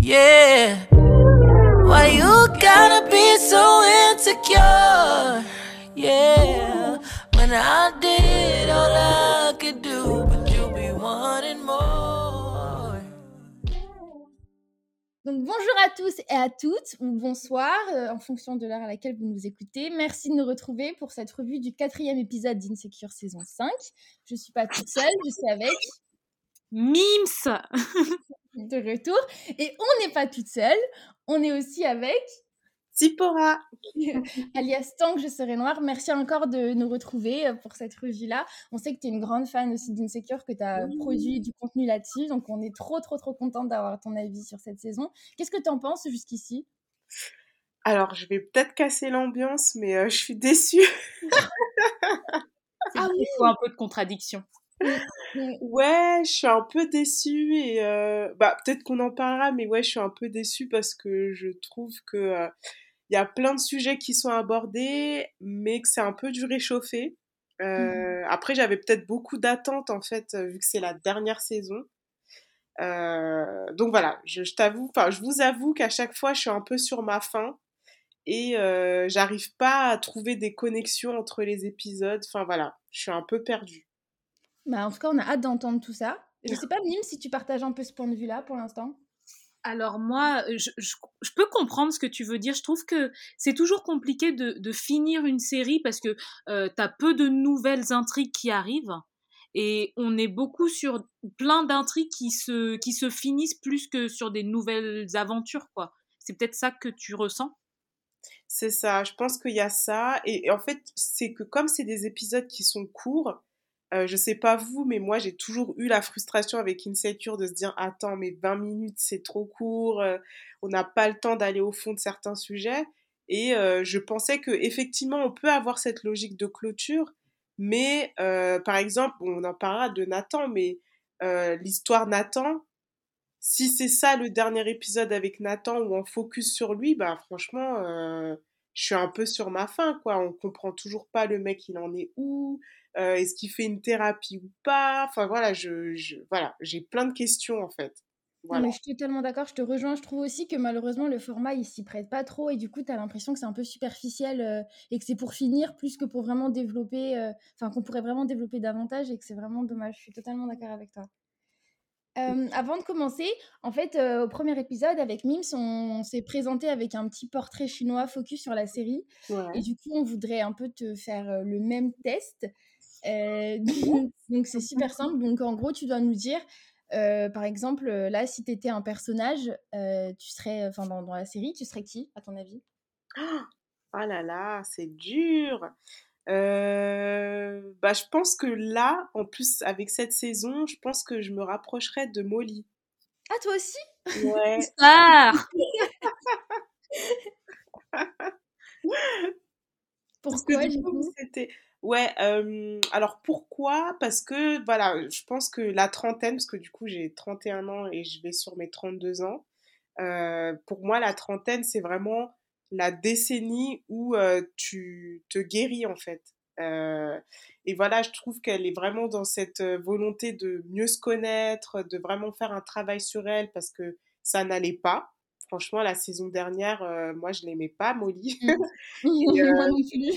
Yeah. Why you gotta be so insecure? Yeah. When I did all I could do, but you be wanting more. Bonjour à tous et à toutes, ou bonsoir, euh, en fonction de l'heure à laquelle vous nous écoutez. Merci de nous retrouver pour cette revue du quatrième épisode d'Insecure saison 5. Je suis pas toute seule, je suis avec Mims de retour. Et on n'est pas toute seule, on est aussi avec Tsipora. alias Tant que je serai noire. Merci encore de nous retrouver euh, pour cette revue-là. On sait que tu es une grande fan aussi d'Insecure, que tu as produit du contenu là-dessus. Donc on est trop, trop, trop contente d'avoir ton avis sur cette saison. Qu'est-ce que tu en penses jusqu'ici? Alors, je vais peut-être casser l'ambiance, mais euh, je suis déçue. Ah Il faut un peu de contradiction. Ouais, je suis un peu déçue et euh, bah peut-être qu'on en parlera, mais ouais, je suis un peu déçue parce que je trouve que euh, il y a plein de sujets qui sont abordés, mais que c'est un peu du réchauffé. Euh, Après, j'avais peut-être beaucoup d'attentes en fait, vu que c'est la dernière saison. Donc voilà, je, je t'avoue, enfin, je vous avoue qu'à chaque fois, je suis un peu sur ma faim et j'arrive pas à trouver des connexions entre les épisodes. Enfin voilà, je suis un peu perdue. Bah, En tout cas, on a hâte d'entendre tout ça. Je sais pas, Mime, si tu partages un peu ce point de vue-là pour l'instant. Alors moi, je, je, je peux comprendre ce que tu veux dire. Je trouve que c'est toujours compliqué de, de finir une série parce que euh, tu as peu de nouvelles intrigues qui arrivent. Et on est beaucoup sur plein d'intrigues qui se, qui se finissent plus que sur des nouvelles aventures, quoi. C'est peut-être ça que tu ressens? C'est ça, je pense qu'il y a ça. Et, et en fait, c'est que comme c'est des épisodes qui sont courts, euh, je sais pas vous, mais moi j'ai toujours eu la frustration avec Insecure de se dire attends, mais 20 minutes c'est trop court, euh, on n'a pas le temps d'aller au fond de certains sujets. Et euh, je pensais que effectivement on peut avoir cette logique de clôture, mais euh, par exemple, on en parlera de Nathan, mais l'histoire Nathan, si c'est ça le dernier épisode avec Nathan où on focus sur lui, bah franchement, je suis un peu sur ma faim, quoi. On comprend toujours pas le mec, il en est où, euh, est-ce qu'il fait une thérapie ou pas? Enfin voilà, je, je voilà, j'ai plein de questions en fait. Non, mais je suis totalement d'accord, je te rejoins. Je trouve aussi que malheureusement, le format, il s'y prête pas trop et du coup, tu as l'impression que c'est un peu superficiel euh, et que c'est pour finir plus que pour vraiment développer, euh, enfin, qu'on pourrait vraiment développer davantage et que c'est vraiment dommage. Je suis totalement d'accord avec toi. Euh, avant de commencer, en fait, euh, au premier épisode avec Mims, on, on s'est présenté avec un petit portrait chinois focus sur la série. Et du coup, on voudrait un peu te faire euh, le même test. Euh, donc, c'est super simple. Donc, en gros, tu dois nous dire, euh, par exemple, euh, là, si tu étais un personnage, euh, tu serais, enfin, dans, dans la série, tu serais qui, à ton avis? Oh là là, c'est dur. Euh, bah, je pense que là, en plus, avec cette saison, je pense que je me rapprocherais de Molly. Ah, toi aussi? Ouais. Ah Parce que Pourquoi, du du coup, coup? c'était. Ouais, euh, alors pourquoi? Parce que, voilà, je pense que la trentaine, parce que du coup, j'ai 31 ans et je vais sur mes 32 ans, euh, pour moi, la trentaine, c'est vraiment la décennie où euh, tu te guéris, en fait. Euh, et voilà, je trouve qu'elle est vraiment dans cette volonté de mieux se connaître, de vraiment faire un travail sur elle, parce que ça n'allait pas. Franchement, la saison dernière, euh, moi, je l'aimais pas, Molly. Et, euh,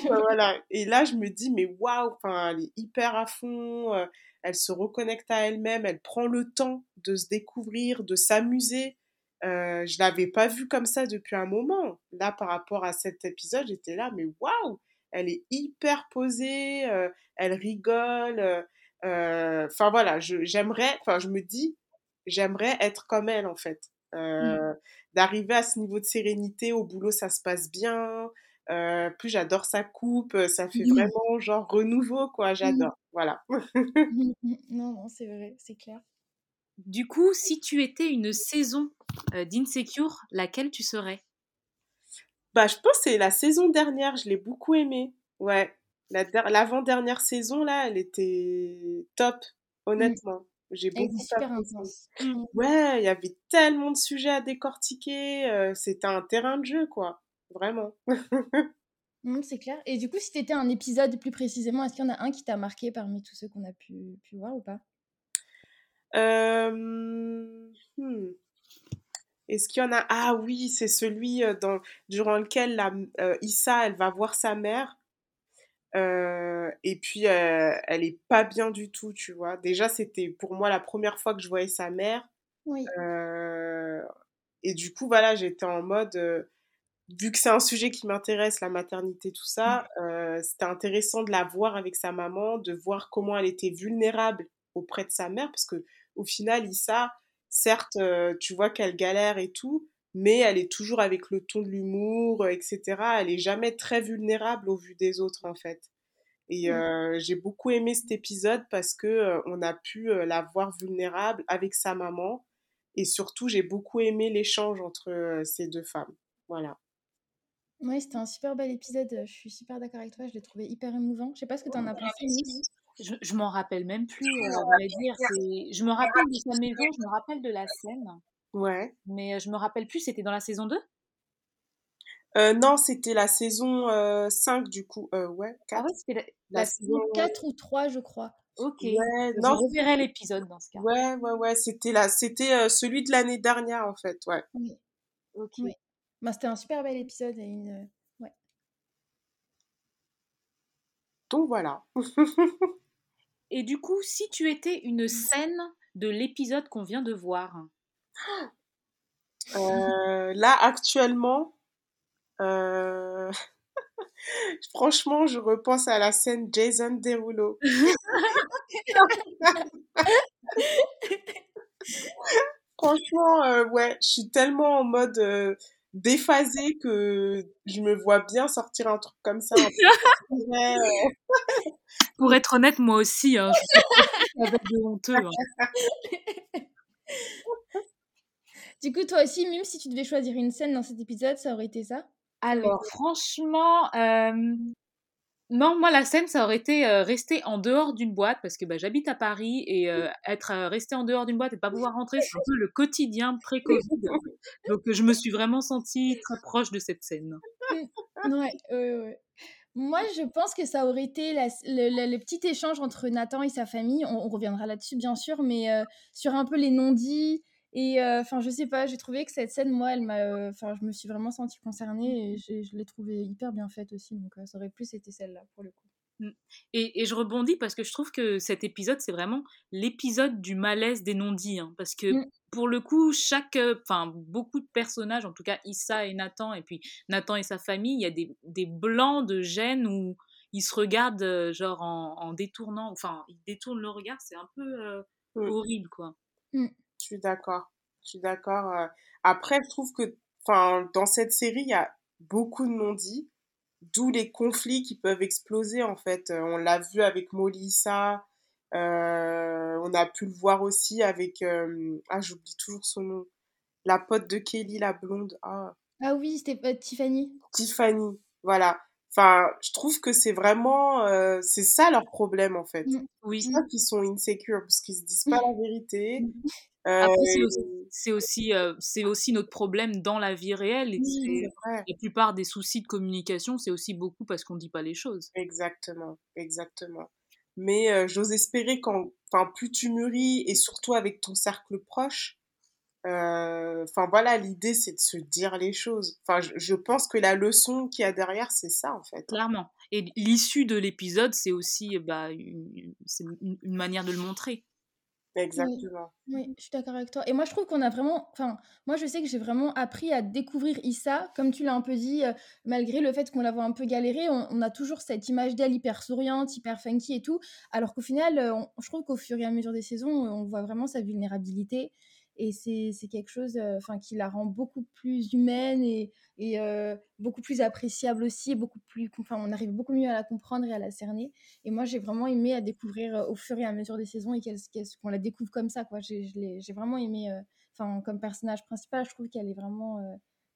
voilà. Et là, je me dis, mais waouh, elle est hyper à fond, euh, elle se reconnecte à elle-même, elle prend le temps de se découvrir, de s'amuser. Je l'avais pas vue comme ça depuis un moment. Là, par rapport à cet épisode, j'étais là, mais waouh, elle est hyper posée, elle rigole. Enfin voilà, je, j'aimerais, enfin, je me dis, j'aimerais être comme elle en fait. Euh, D'arriver à ce niveau de sérénité au boulot, ça se passe bien. Euh, plus j'adore sa coupe, euh, ça fait vraiment genre renouveau, quoi. J'adore. Voilà. non, non, c'est vrai, c'est clair. Du coup, si tu étais une saison euh, d'Insecure, laquelle tu serais? Bah, je pense que c'est la saison dernière, je l'ai beaucoup aimée. Ouais. La der- L'avant-dernière saison, là, elle était top, honnêtement. J'ai beaucoup super intense. Ouais, il y avait tellement de sujets à décortiquer. euh, c'était un terrain de jeu, quoi. Vraiment. Non, c'est clair. Et du coup, si tu étais un épisode plus précisément, est-ce qu'il y en a un qui t'a marqué parmi tous ceux qu'on a pu, pu voir ou pas? Euh, hmm. Est-ce qu'il y en a? Ah oui, c'est celui dans, durant lequel la, Issa, elle va voir sa mère. Et puis, elle est pas bien du tout, tu vois. Déjà, c'était pour moi la première fois que je voyais sa mère. Oui. et du coup, voilà, j'étais en mode vu que c'est un sujet qui m'intéresse, la maternité, tout ça, mmh. euh, c'était intéressant de la voir avec sa maman, de voir comment elle était vulnérable auprès de sa mère, parce que au final, Issa, certes, euh, tu vois qu'elle galère et tout, mais elle est toujours avec le ton de l'humour, etc. Elle est jamais très vulnérable au vu des autres, en fait. Et mmh. euh, j'ai beaucoup aimé cet épisode parce que on a pu la voir vulnérable avec sa maman, et surtout, j'ai beaucoup aimé l'échange entre ces deux femmes. Voilà. Oui, c'était un super bel épisode. Je suis super d'accord avec toi. Je l'ai trouvé hyper émouvant. Je sais pas ce que tu en as pensé, Je, je m'en rappelle même plus, euh, dire. Je me rappelle de sa maison, je me rappelle de la scène. Ouais. Mais euh, je me rappelle plus, c'était dans la saison 2 euh, Non, c'était la saison 5 du coup. ouais, 4. Ah ouais, c'était la, saison 4 ou 3, je crois. Ok. Ouais, non, je reverrai l'épisode dans ce cas. Ouais, ouais, ouais. C'était, la... c'était celui de l'année dernière en fait. Ouais. Oui. Ok. Oui. Bah, c'était un super bel épisode et une. Euh, ouais. Donc voilà. et du coup, si tu étais une scène de l'épisode qu'on vient de voir. Euh, là, actuellement, euh... franchement, je repense à la scène Jason Derulo. franchement, euh, ouais, je suis tellement en mode déphasé que je me vois bien sortir un truc comme ça. Pour être honnête, moi aussi, hein, avec de honteux. Hein. Du coup, toi aussi, même si tu devais choisir une scène dans cet épisode, ça aurait été ça? Alors, franchement, euh, non, moi, la scène, ça aurait été euh, rester en dehors d'une boîte, parce que bah, j'habite à Paris, et euh, être euh, resté en dehors d'une boîte et pas pouvoir rentrer, c'est un peu le quotidien pré-Covid. Donc, je me suis vraiment sentie très proche de cette scène. ouais, ouais, ouais. Moi, je pense que ça aurait été le, petit échange entre Nathan et sa famille. On, reviendra là-dessus, bien sûr, mais sur un peu les non-dits, et enfin, je sais pas, j'ai trouvé que cette scène, moi, elle m'a. Enfin, je me suis vraiment sentie concernée et je l'ai trouvée hyper bien faite aussi. Donc, ça aurait plus été celle-là pour le coup. Mmh. Et, et, je rebondis parce que je trouve que cet épisode, c'est vraiment l'épisode du malaise des non-dits. Hein, parce que mmh. pour le coup, chaque. Enfin, beaucoup de personnages, en tout cas Issa et Nathan, et puis Nathan et sa famille, il y a des, des blancs de gêne où ils se regardent, genre, en, en détournant. Enfin, ils détournent le regard, c'est un peu mmh. horrible, quoi. Je suis d'accord. Je suis d'accord. Euh. Après, je trouve que enfin, dans cette série, il y a beaucoup de non-dits, d'où les conflits qui peuvent exploser, en fait. Euh, on l'a vu avec Molissa, euh, on a pu le voir aussi avec... ah, j'oublie toujours son nom. La pote de Kelly, la blonde. Ah, ah oui, c'était Tiffany. Tiffany, voilà. Enfin, je trouve que c'est vraiment, c'est ça leur problème en fait. Mmh. Oui. C'est ça qu'ils sont insecure parce qu'ils se disent pas la vérité. C'est aussi, c'est aussi, notre problème dans la vie réelle. Et La plupart des soucis de communication, c'est aussi beaucoup parce qu'on dit pas les choses. Exactement, exactement. Mais j'ose espérer enfin, plus tu mûris et surtout avec ton cercle proche, enfin voilà, l'idée c'est de se dire les choses. Enfin, je, pense que la leçon qu'il y a derrière, c'est ça en fait. Clairement. Et l'issue de l'épisode, c'est aussi bah, une, une, manière de le montrer. Exactement. Oui, je suis d'accord avec toi. Et moi, je trouve qu'on a vraiment. Enfin, moi, je sais que j'ai vraiment appris à découvrir Issa, comme tu l'as un peu dit, euh, malgré le fait qu'on la voit un peu galérer, on, a toujours cette image d'elle hyper souriante, hyper funky et tout. Alors qu'au final, euh, je trouve qu'au fur et à mesure des saisons, on voit vraiment sa vulnérabilité et c'est quelque chose enfin qui la rend beaucoup plus humaine et, et beaucoup plus appréciable aussi beaucoup plus enfin on arrive beaucoup mieux à la comprendre et à la cerner. Et moi j'ai vraiment aimé à découvrir au fur et à mesure des saisons et qu'on la découvre comme ça quoi. J'ai vraiment aimé enfin comme personnage principal je trouve qu'elle est vraiment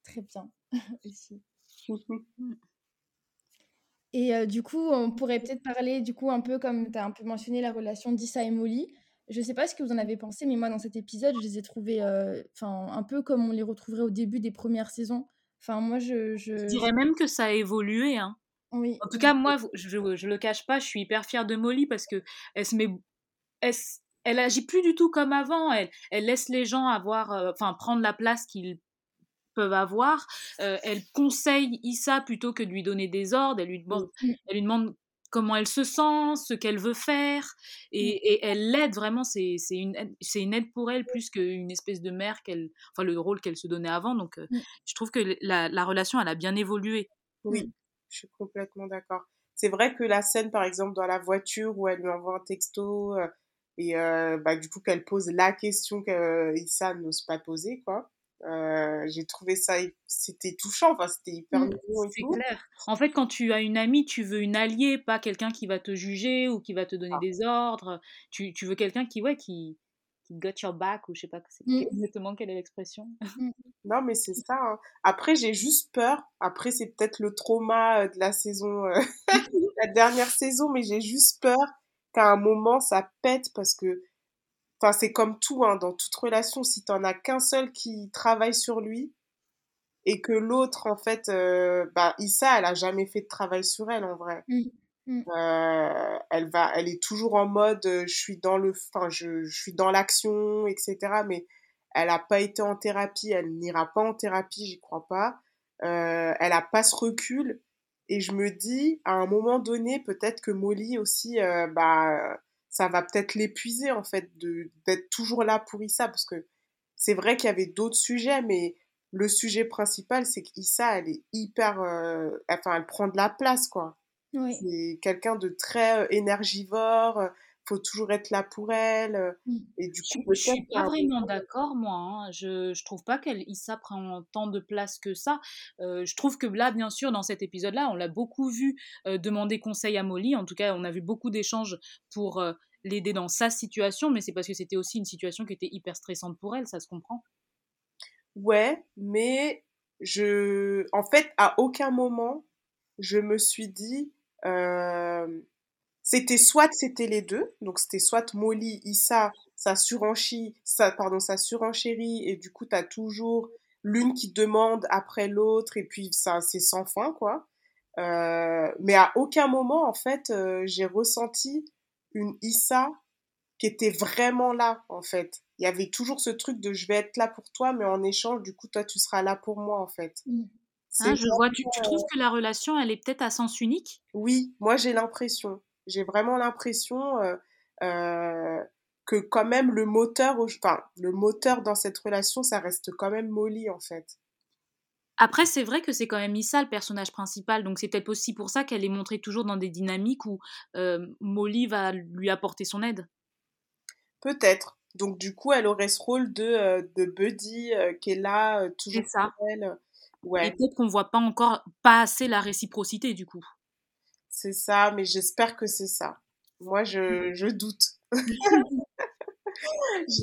très bien aussi. Et du coup on pourrait peut-être parler du coup un peu comme tu as un peu mentionné la relation d'Issa et Molly je sais pas ce que vous en avez pensé, mais moi, dans cet épisode, je les ai trouvés euh, un peu comme on les retrouverait au début des premières saisons. Enfin, moi, je, je... dirais même que ça a évolué. Hein. Oui. En tout cas, moi, je, je le cache pas, je suis hyper fière de Molly parce que elle se met, elle, agit plus du tout comme avant. Elle, elle laisse les gens avoir, euh, enfin, prendre la place qu'ils peuvent avoir. elle conseille Issa plutôt que de lui donner des ordres. Elle lui demande, elle lui demande comment elle se sent, ce qu'elle veut faire, et, elle l'aide vraiment. C'est une, une aide pour elle plus qu'une espèce de mère, qu'elle, enfin le rôle qu'elle se donnait avant. Donc, je trouve que la, la, relation, elle a bien évolué. Oui, je suis complètement d'accord. C'est vrai que la scène, par exemple, dans la voiture où elle lui envoie un texto et bah, du coup qu'elle pose la question qu'Issa n'ose pas poser, quoi. Euh, j'ai trouvé ça, c'était touchant, enfin, c'était hyper mmh, C'est clair. En fait, quand tu as une amie, tu veux une alliée, pas quelqu'un qui va te juger ou qui va te donner ah. des ordres. Tu, tu veux quelqu'un qui, ouais, qui, qui got your back, ou je sais pas mmh. exactement quelle est l'expression. Mmh. Non, mais c'est ça. Hein. Après, j'ai juste peur. Après, c'est peut-être le trauma euh, de la saison, euh, la dernière saison, mais j'ai juste peur qu'à un moment, ça pète parce que Enfin, c'est comme tout, hein, dans toute relation, si tu n'en as qu'un seul qui travaille sur lui et que l'autre, en fait, euh, bah, Issa, elle a jamais fait de travail sur elle, en vrai. Mmh, mmh. Euh, elle va, elle est toujours en mode, euh, je suis dans le, enfin, je, je suis dans l'action, etc. Mais elle n'a pas été en thérapie, elle n'ira pas en thérapie, j'y crois pas. elle a pas ce recul. Et je me dis, à un moment donné, peut-être que Molly aussi, bah, ça va peut-être l'épuiser en fait de d'être toujours là pour Issa parce que c'est vrai qu'il y avait d'autres sujets mais le sujet principal c'est qu'Issa elle est hyper euh, enfin elle prend de la place quoi. C'est quelqu'un de très euh, énergivore euh, faut toujours être là pour elle mmh. et du coup je, suis pas vraiment d'accord moi hein. je je trouve pas qu'elle Issa prend tant de place que ça je trouve que là bien sûr dans cet épisode là on l'a beaucoup vu demander conseil à Molly en tout cas on a vu beaucoup d'échanges pour l'aider dans sa situation, mais c'est parce que c'était aussi une situation qui était hyper stressante pour elle, ça se comprend. Ouais, mais je, en fait, à aucun moment, je me suis dit, euh, c'était soit c'était les deux, donc c'était soit Molly, Issa, ça surenchérit, ça, pardon, ça surenchérit, et du coup, tu as toujours l'une qui demande après l'autre, et puis ça, c'est sans fin, quoi. Euh, mais à aucun moment, en fait, euh, j'ai ressenti une Issa qui était vraiment là, en fait. Il y avait toujours ce truc de je vais être là pour toi, mais en échange, du coup, toi, tu seras là pour moi, en fait. Mmh. Ah, je vois, tu, trouves euh que la relation, elle est peut-être à sens unique? Oui, moi, j'ai l'impression. J'ai vraiment l'impression euh, euh, que quand même le moteur, enfin, le moteur dans cette relation, ça reste quand même Molly, en fait. Après, c'est vrai que c'est quand même Issa le personnage principal, donc c'est peut-être aussi pour ça qu'elle est montrée toujours dans des dynamiques où euh, Molly va lui apporter son aide. Peut-être. Donc du coup, elle aurait ce rôle de, euh, de buddy euh, qui est là, toujours ça. pour elle. Ouais. Et peut-être qu'on voit pas encore pas assez la réciprocité du coup. C'est ça, mais j'espère que c'est ça. Moi, je, je doute. je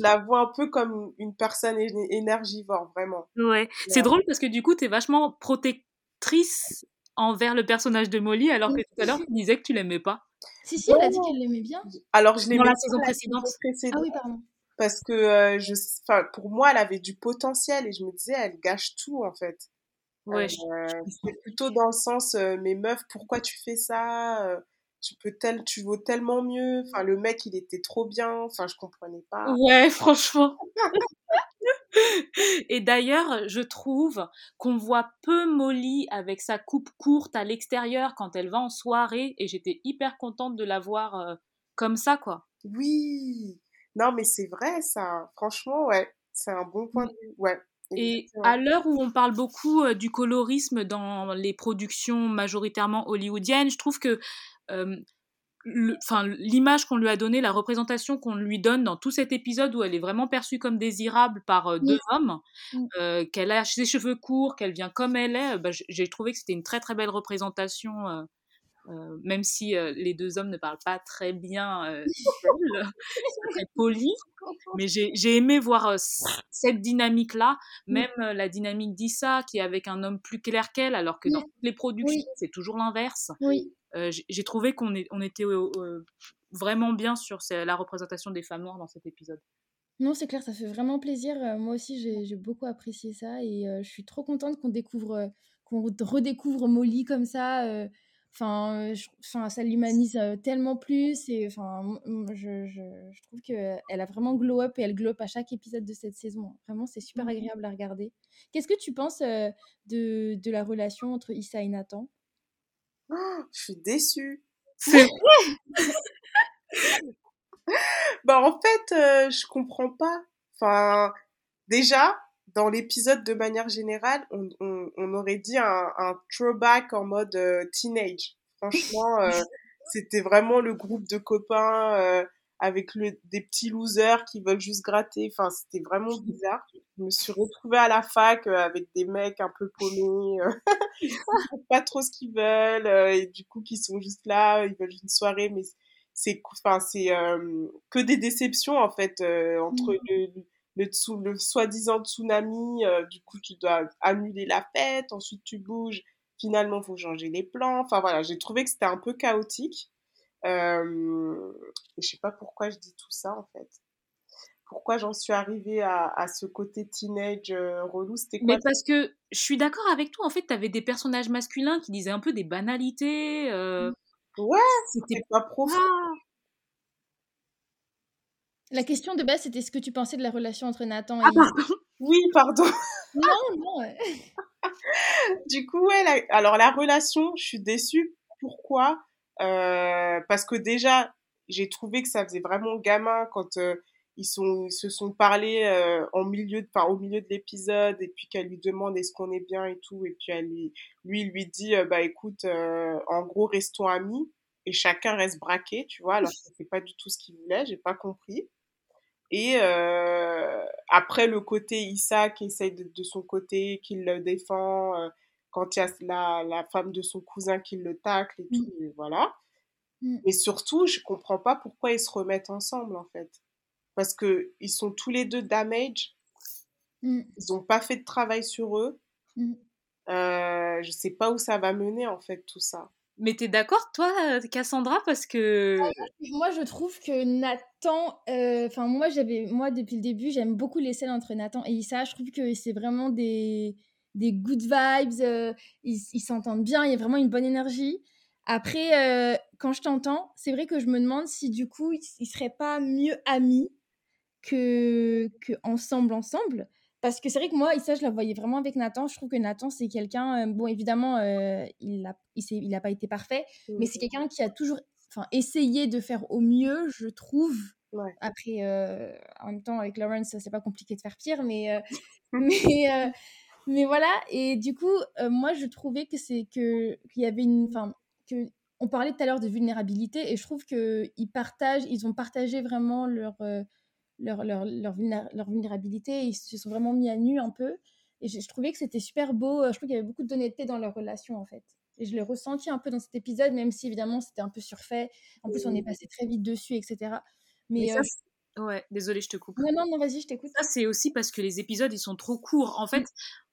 la vois un peu comme une personne énergivore, vraiment. Ouais, c'est drôle parce que du coup, tu es vachement protectrice envers le personnage de Molly, alors que tout à l'heure, tu disais que tu l'aimais pas. Si, si, elle a dit qu'elle l'aimait bien. Alors, je l'aimais Dans la saison précédente. Ah oui, pardon. Parce que euh, je, pour moi, elle avait du potentiel et je me disais, elle gâche tout en fait. Ouais, euh, c'est plutôt dans le sens, euh, mais meuf, pourquoi tu fais ça tu peux tel, tu vaux tellement mieux. Enfin, le mec, il était trop bien. Enfin, je comprenais pas. Ouais, franchement. Et d'ailleurs, je trouve qu'on voit peu Molly avec sa coupe courte à l'extérieur quand elle va en soirée. Et j'étais hyper contente de la voir comme ça, quoi. Oui. Non, mais c'est vrai, ça. Franchement, ouais. C'est un bon point de vue. Ouais. Et à l'heure où on parle beaucoup euh, du colorisme dans les productions majoritairement hollywoodiennes, je trouve que l'image qu'on lui a donnée, la représentation qu'on lui donne dans tout cet épisode où elle est vraiment perçue comme désirable par deux hommes, qu'elle a ses cheveux courts, qu'elle vient comme elle est, bah, j'ai trouvé que c'était une très très belle représentation. Même si les deux hommes ne parlent pas très bien, très poli, mais j'ai aimé voir cette dynamique-là, même la dynamique d'Issa qui est avec un homme plus clair qu'elle, alors que dans toutes les productions, c'est toujours l'inverse. Oui. Euh, j'ai trouvé qu'on on était vraiment bien sur la représentation des femmes noires dans cet épisode. Non, c'est clair, ça fait vraiment plaisir. Euh, moi aussi, j'ai beaucoup apprécié ça et euh, je suis trop contente qu'on découvre, qu'on redécouvre Molly comme ça. Enfin, ça l'humanise tellement plus. Et enfin, je, je, je trouve qu'elle a vraiment glow up et elle glow up à chaque épisode de cette saison. Vraiment, c'est super mmh agréable à regarder. Qu'est-ce que tu penses de, de la relation entre Issa et Nathan? Oh, Je suis déçue. C'est vrai? Bah, en fait, je comprends pas. Enfin, déjà, dans l'épisode de manière générale, on, on, aurait dit un, un, throwback en mode euh, teenage. Franchement, euh, c'était vraiment le groupe de copains euh, avec le, des petits losers qui veulent juste gratter. Enfin, c'était vraiment bizarre. Je me suis retrouvée à la fac avec des mecs un peu paumés, qui savent pas trop ce qu'ils veulent et du coup qui sont juste là, ils veulent une soirée, mais c'est enfin c'est que des déceptions en fait entre mmh. le le, le soi-disant tsunami, euh, du coup tu dois annuler la fête, ensuite tu bouges, finalement faut changer les plans. Enfin voilà, j'ai trouvé que c'était un peu chaotique. Euh, et je sais pas pourquoi je dis tout ça en fait. Pourquoi j'en suis arrivée à, à, ce côté teenage euh, relou? C'était quoi? Mais parce que je suis d'accord avec toi. En fait, tu avais des personnages masculins qui disaient un peu des banalités. Euh... Ouais, c'était pas profond. La question de base, c'était ce que tu pensais de la relation entre Nathan et... Ah, pardon Oui, pardon. non, non. du coup, ouais, alors la relation, je suis déçue. Pourquoi? Euh, Parce que déjà, j'ai trouvé que ça faisait vraiment gamin quand euh, ils, sont, se sont parlé euh, en milieu de, enfin, au milieu de l'épisode et puis qu'elle lui demande est-ce qu'on est bien et tout. Et puis elle lui, lui, lui dit, bah écoute, en gros, restons amis et chacun reste braqué, tu vois, alors que c'est pas du tout ce qu'il voulait, j'ai pas compris. Et euh, après, le côté Issa qui essaye de, son côté, qui le défend, euh, quand il y a la, la, femme de son cousin qui le tacle et mmh. tout, voilà. Mmh. Mais surtout, je comprends pas pourquoi ils se remettent ensemble, en fait. Parce que ils sont tous les deux damage. Mmh. Ils n'ont pas fait de travail sur eux. Euh, je sais pas où ça va mener, en fait, tout ça. Mais t'es d'accord, toi, Cassandra, parce que moi je trouve que Nathan, euh, enfin moi j'avais, moi depuis le début, j'aime beaucoup les scènes entre Nathan et Issa. Je trouve que c'est vraiment des des good vibes. Euh, ils s'entendent bien, il y a vraiment une bonne énergie. Après, euh, quand je t'entends, c'est vrai que je me demande si du coup ils, seraient pas mieux amis que que ensemble ensemble. Parce que c'est vrai que moi, ça, je la voyais vraiment avec Nathan. Je trouve que Nathan, c'est quelqu'un. Euh, bon, évidemment, euh, il n'a il, il pas été parfait, mais c'est quelqu'un qui a toujours essayé de faire au mieux, je trouve. Après, euh, en même temps, avec Lawrence, c'est pas compliqué de faire pire, mais, mais, mais voilà. Et du coup, moi, je trouvais que c'est que qu'il y avait une. Enfin, que on parlait tout à l'heure de vulnérabilité, et je trouve qu'ils partagent, ils ont partagé vraiment leur leur, leur, leur, vulnérabilité. Ils se sont vraiment mis à nu un peu. Et je, trouvais que c'était super beau. Je trouve qu'il y avait beaucoup d'honnêteté dans leur relation, en fait. Et je l'ai ressenti un peu dans cet épisode, même si évidemment c'était un peu surfait. En plus, on est passé très vite dessus, etc. Mais, ça, euh, Ouais, désolé, je te coupe. Non, non, non, vas-y, je t'écoute. Ça, c'est aussi parce que les épisodes, ils sont trop courts. En fait,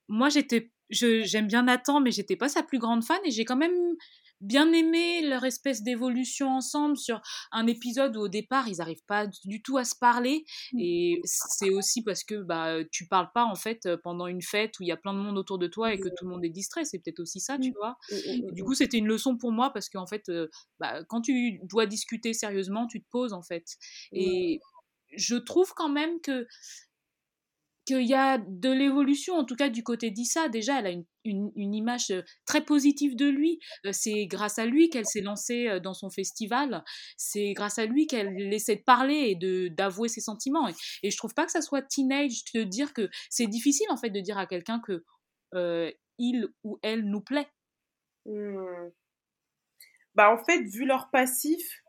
moi, j'étais, j'aime bien Nathan, mais j'étais pas sa plus grande fan et j'ai quand même bien aimé leur espèce d'évolution ensemble sur un épisode où au départ ils n'arrivent pas du tout à se parler mmh. et c'est aussi parce que bah tu parles pas en fait pendant une fête où il y a plein de monde autour de toi et que tout le monde est distrait c'est peut-être aussi ça tu mmh. vois? Mmh, du coup c'était une leçon pour moi parce qu'en fait bah, quand tu dois discuter sérieusement tu te poses en fait et je trouve quand même que qu'il y a de l'évolution, en tout cas du côté d'Issa. Déjà, elle a une, une, image très positive de lui. C'est grâce à lui qu'elle s'est lancée dans son festival. C'est grâce à lui qu'elle essaie de parler et de d'avouer ses sentiments. Et, et, je trouve pas que ça soit teenage de dire que c'est difficile en fait de dire à quelqu'un que il ou elle nous plaît. Mmh. Bah en fait, vu leur passif,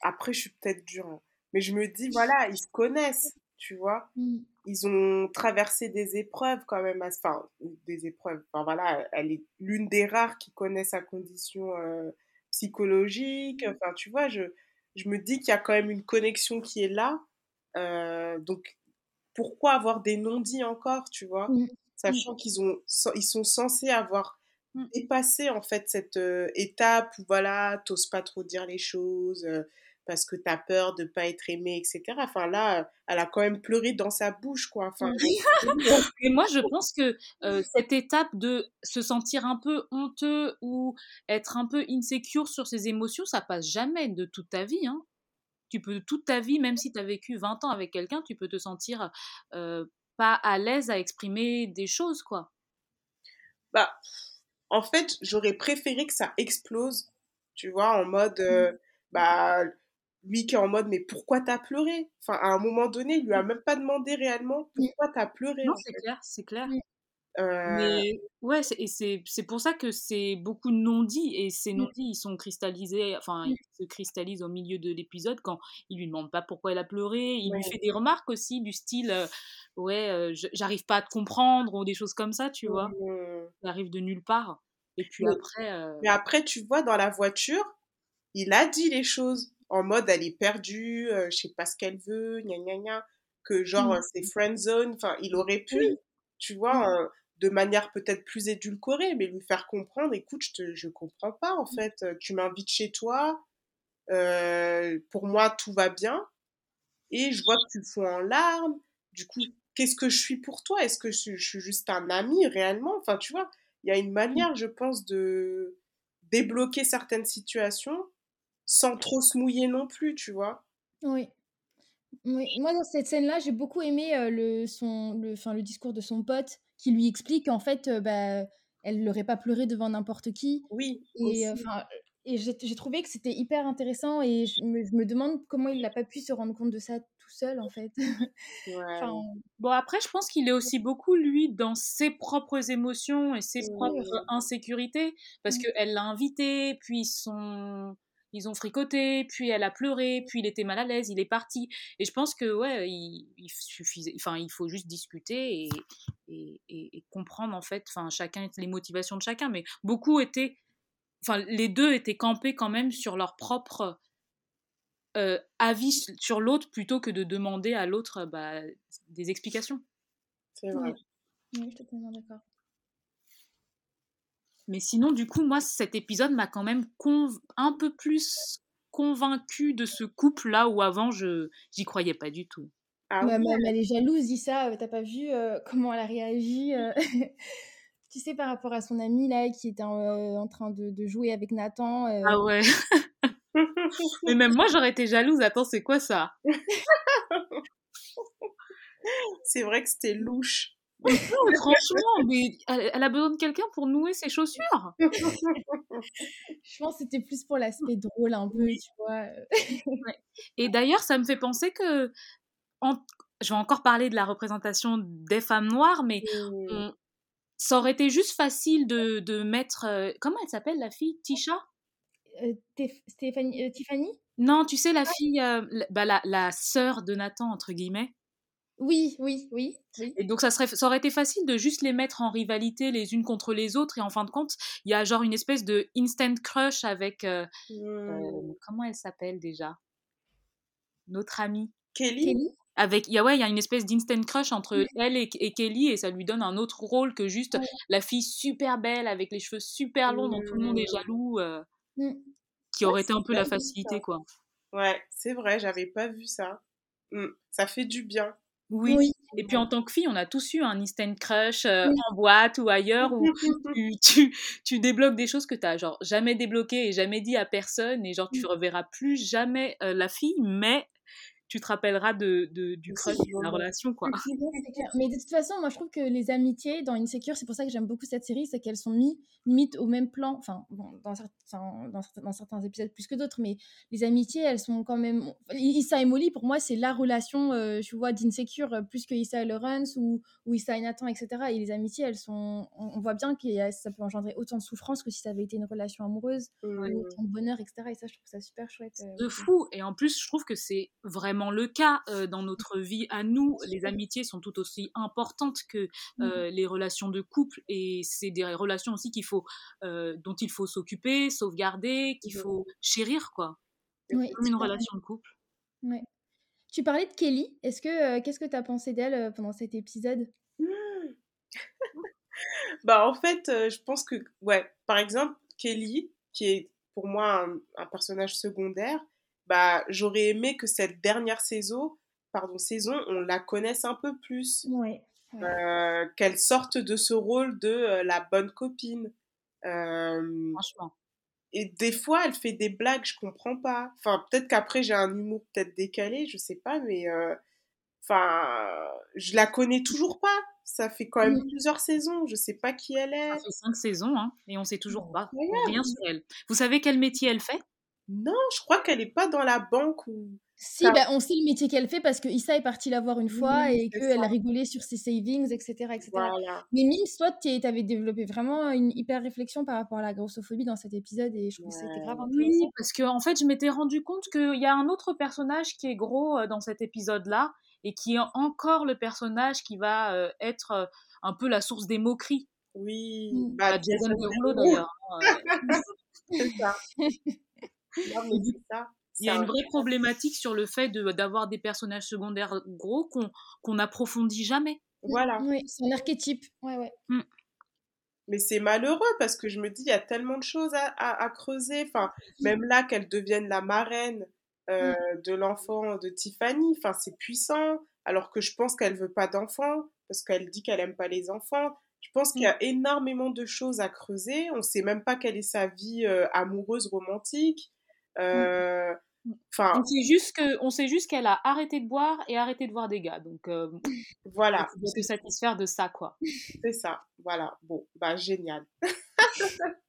après je suis peut-être dure, hein, mais je me dis voilà, ils se connaissent, tu vois? Mmh ils ont traversé des épreuves quand même, enfin des épreuves. Enfin voilà, elle est l'une des rares qui connaît sa condition euh, psychologique. Mmh. Enfin tu vois, je je me dis qu'il y a quand même une connexion qui est là. Euh, donc pourquoi avoir des non-dits encore, tu vois, mmh. sachant mmh. qu'ils ont ils sont censés avoir dépassé en fait cette euh, étape où voilà, t'oses pas trop dire les choses parce que tu as peur de pas être aimé, etc. Enfin là, elle a quand même pleuré dans sa bouche, quoi. Enfin, Et moi, je pense que euh, cette étape de se sentir un peu honteux ou être un peu insecure sur ses émotions, ça passe jamais de toute ta vie. Hein. Tu peux toute ta vie, même si tu as vécu 20 ans avec quelqu'un, tu peux te sentir euh, pas à l'aise à exprimer des choses, quoi. Bah, en fait, j'aurais préféré que ça explose, tu vois, en mode, euh, bah, lui qui est en mode, mais pourquoi t'as pleuré? Enfin, à un moment donné, il lui a même pas demandé réellement pourquoi t'as pleuré. Non, c'est clair, c'est clair. Euh, mais ouais, et c'est pour ça que c'est beaucoup de non-dits, et ces non-dits, ils sont cristallisés, enfin, ils se cristallisent au milieu de l'épisode quand il lui demande pas pourquoi elle a pleuré, il lui fait des remarques aussi du style, euh, ouais, euh, j'arrive pas à te comprendre, ou des choses comme ça, tu vois. Ça arrive de nulle part. Et puis après. Mais après, tu vois, dans la voiture, il a dit les choses en mode elle est perdue, je sais pas ce qu'elle veut, gna gna gna, que genre mmh. c'est friend zone, enfin, il aurait pu, tu vois, mmh. de manière peut-être plus édulcorée, mais lui faire comprendre, écoute, je te, je comprends pas en mmh. fait, euh, tu m'invites chez toi, euh, pour moi tout va bien, et je vois que tu fous en larmes, du coup, qu'est-ce que je suis pour toi? Est-ce que je, suis juste un ami réellement? Enfin, tu vois, il y a une manière, je pense, de débloquer certaines situations sans trop se mouiller non plus, tu vois? Oui. Oui, moi dans cette scène-là, j'ai beaucoup aimé euh, le, son, le, le discours de son pote qui lui explique qu'en fait, euh, bah, elle n'aurait pas pleuré devant n'importe qui. Oui. Et, et j'ai trouvé que c'était hyper intéressant et je me, je me demande comment il n'a pas pu se rendre compte de ça tout seul en fait. bon après je pense qu'il est aussi beaucoup lui dans ses propres émotions et ses propres insécurités parce que qu'elle l'a invité puis son ils ont fricoté, puis elle a pleuré, puis il était mal à l'aise, il est parti. Et je pense que ouais, il, suffisait, enfin, il faut juste discuter et, et, comprendre en fait, enfin, chacun les motivations de chacun. Mais beaucoup étaient, enfin, les deux étaient campés quand même sur leur propre euh, avis sur l'autre plutôt que de demander à l'autre bah, des explications. C'est vrai. Oui, je suis totalement d'accord. Mais sinon, du coup, moi, cet épisode m'a quand même un peu plus convaincue de ce couple là où avant, je j'y croyais pas du tout. Ah bah, elle est jalouse, dit ça. Euh, t'as pas vu euh, comment elle a réagi euh, Tu sais, par rapport à son ami là qui était en, train de, de, jouer avec Nathan. Ah ouais. Mais même moi, j'aurais été jalouse. Attends, c'est quoi ça? C'est vrai que c'était louche franchement, mais elle, a besoin de quelqu'un pour nouer ses chaussures. Je pense que c'était plus pour l'aspect drôle un peu, tu vois. Et d'ailleurs, ça me fait penser que, je vais encore parler de la représentation des femmes noires, mais mmh. ça aurait été juste facile de, de mettre, euh, comment elle s'appelle la fille, Tisha? Euh, Stéphanie, euh, Tiffany? Non, tu sais la fille, bah, la, la sœur de Nathan entre guillemets. Oui, oui, oui, Et donc ça, serait, ça aurait été facile de juste les mettre en rivalité les unes contre les autres et en fin de compte, il y a genre une espèce de instant crush avec... Euh, euh, mmh. comment elle s'appelle déjà? Notre amie. Kelly, avec il y a ouais il y a une espèce d'instant crush entre elle et, Kelly et ça lui donne un autre rôle que juste la fille super belle avec les cheveux super longs dont tout le monde est mmh. jaloux euh, mmh. qui aurait été un peu la facilité quoi. Ouais c'est vrai j'avais pas vu ça. Ça fait du bien oui. Et puis en tant que fille, on a tous eu un instant crush euh, en boîte ou ailleurs où tu, tu, débloques des choses que tu as genre jamais débloquées et jamais dit à personne et genre tu reverras plus jamais euh, la fille, mais tu te rappelleras de, de du crush de la relation, quoi. Mais de toute façon, moi, je trouve que les amitiés dans Insecure, c'est pour ça que j'aime beaucoup cette série, c'est qu'elles sont mises limite au même plan, enfin, bon, dans, certains, dans, certains, épisodes plus que d'autres, mais les amitiés, elles sont quand même... Issa et Molly, pour moi, c'est la relation, euh, tu vois, d'Insecure, euh, plus que Issa et Lawrence ou, ou Issa et Nathan, etc. Et les amitiés, elles sont... On, voit bien que ça peut engendrer autant de souffrance que si ça avait été une relation amoureuse, autant de bonheur, etc. Et ça, je trouve ça super chouette. Euh, de fou Et en plus, je trouve que c'est vraiment le cas euh, dans notre vie à nous. Les amitiés sont tout aussi importantes que mmh. euh, les relations de couple et c'est des relations aussi qu'il faut, euh, dont il faut s'occuper, sauvegarder, qu'il faut chérir, quoi. Oui, comme une relation de couple. Tu parlais de Kelly. Est-ce que qu'est-ce que tu as pensé d'elle pendant cet épisode? Mmh. Bah en fait, je pense que ouais, par exemple Kelly, qui est pour moi un personnage secondaire, bah, j'aurais aimé que cette dernière saison, pardon, saison, on la connaisse un peu plus. Ouais. Euh, qu'elle sorte de ce rôle de euh, la bonne copine. Euh, Franchement. et des fois, elle fait des blagues, je comprends pas. Enfin, peut-être qu'après, j'ai un humour peut-être décalé, je sais pas, mais enfin, je la connais toujours pas. Ça fait quand même plusieurs saisons, je sais pas qui elle est. Ça fait cinq saisons, hein, et on sait toujours pas Incroyable. rien sur elle. Vous savez quel métier elle fait? Non, je crois qu'elle est pas dans la banque ou. Si, Ça- bah, on sait le métier qu'elle fait parce que Issa est partie la voir une fois Oui, et qu'elle a rigolé sur ses savings, etc. etc. Voilà. Mais Mims, toi, tu avais développé vraiment une hyper réflexion par rapport à la grossophobie dans cet épisode et je trouve que c'était grave Oui, intéressant. parce que en fait, je m'étais rendu compte qu'il y a un autre personnage qui est gros euh, dans cet épisode-là et qui est encore le personnage qui va euh, être euh, un peu la source des moqueries. Oui. Mm. Bah, Jason Derulo d'ailleurs. hein, c'est ça. Ça. Il y a une un- vraie problématique sur le fait de- d'avoir des personnages secondaires gros qu'on qu'on n'approfondit jamais. Voilà. Oui, c'est un archétype. Ouais, ouais. Mais c'est malheureux parce que je me dis, il y a tellement de choses à, à- à creuser. Enfin, même là, qu'elle devienne la marraine euh, de l'enfant de Tiffany, enfin, c'est puissant. Alors que je pense qu'elle veut pas d'enfant parce qu'elle dit qu'elle aime pas les enfants. Je pense qu'il y a énormément de choses à creuser. On sait même pas quelle est sa vie euh, amoureuse, romantique. Euh, Enfin, On sait juste que- on sait juste qu'elle a arrêté de boire et arrêté de voir des gars. Donc, euh, voilà, on peut se satisfaire de ça, quoi. c'est ça. Voilà, bon, bah génial.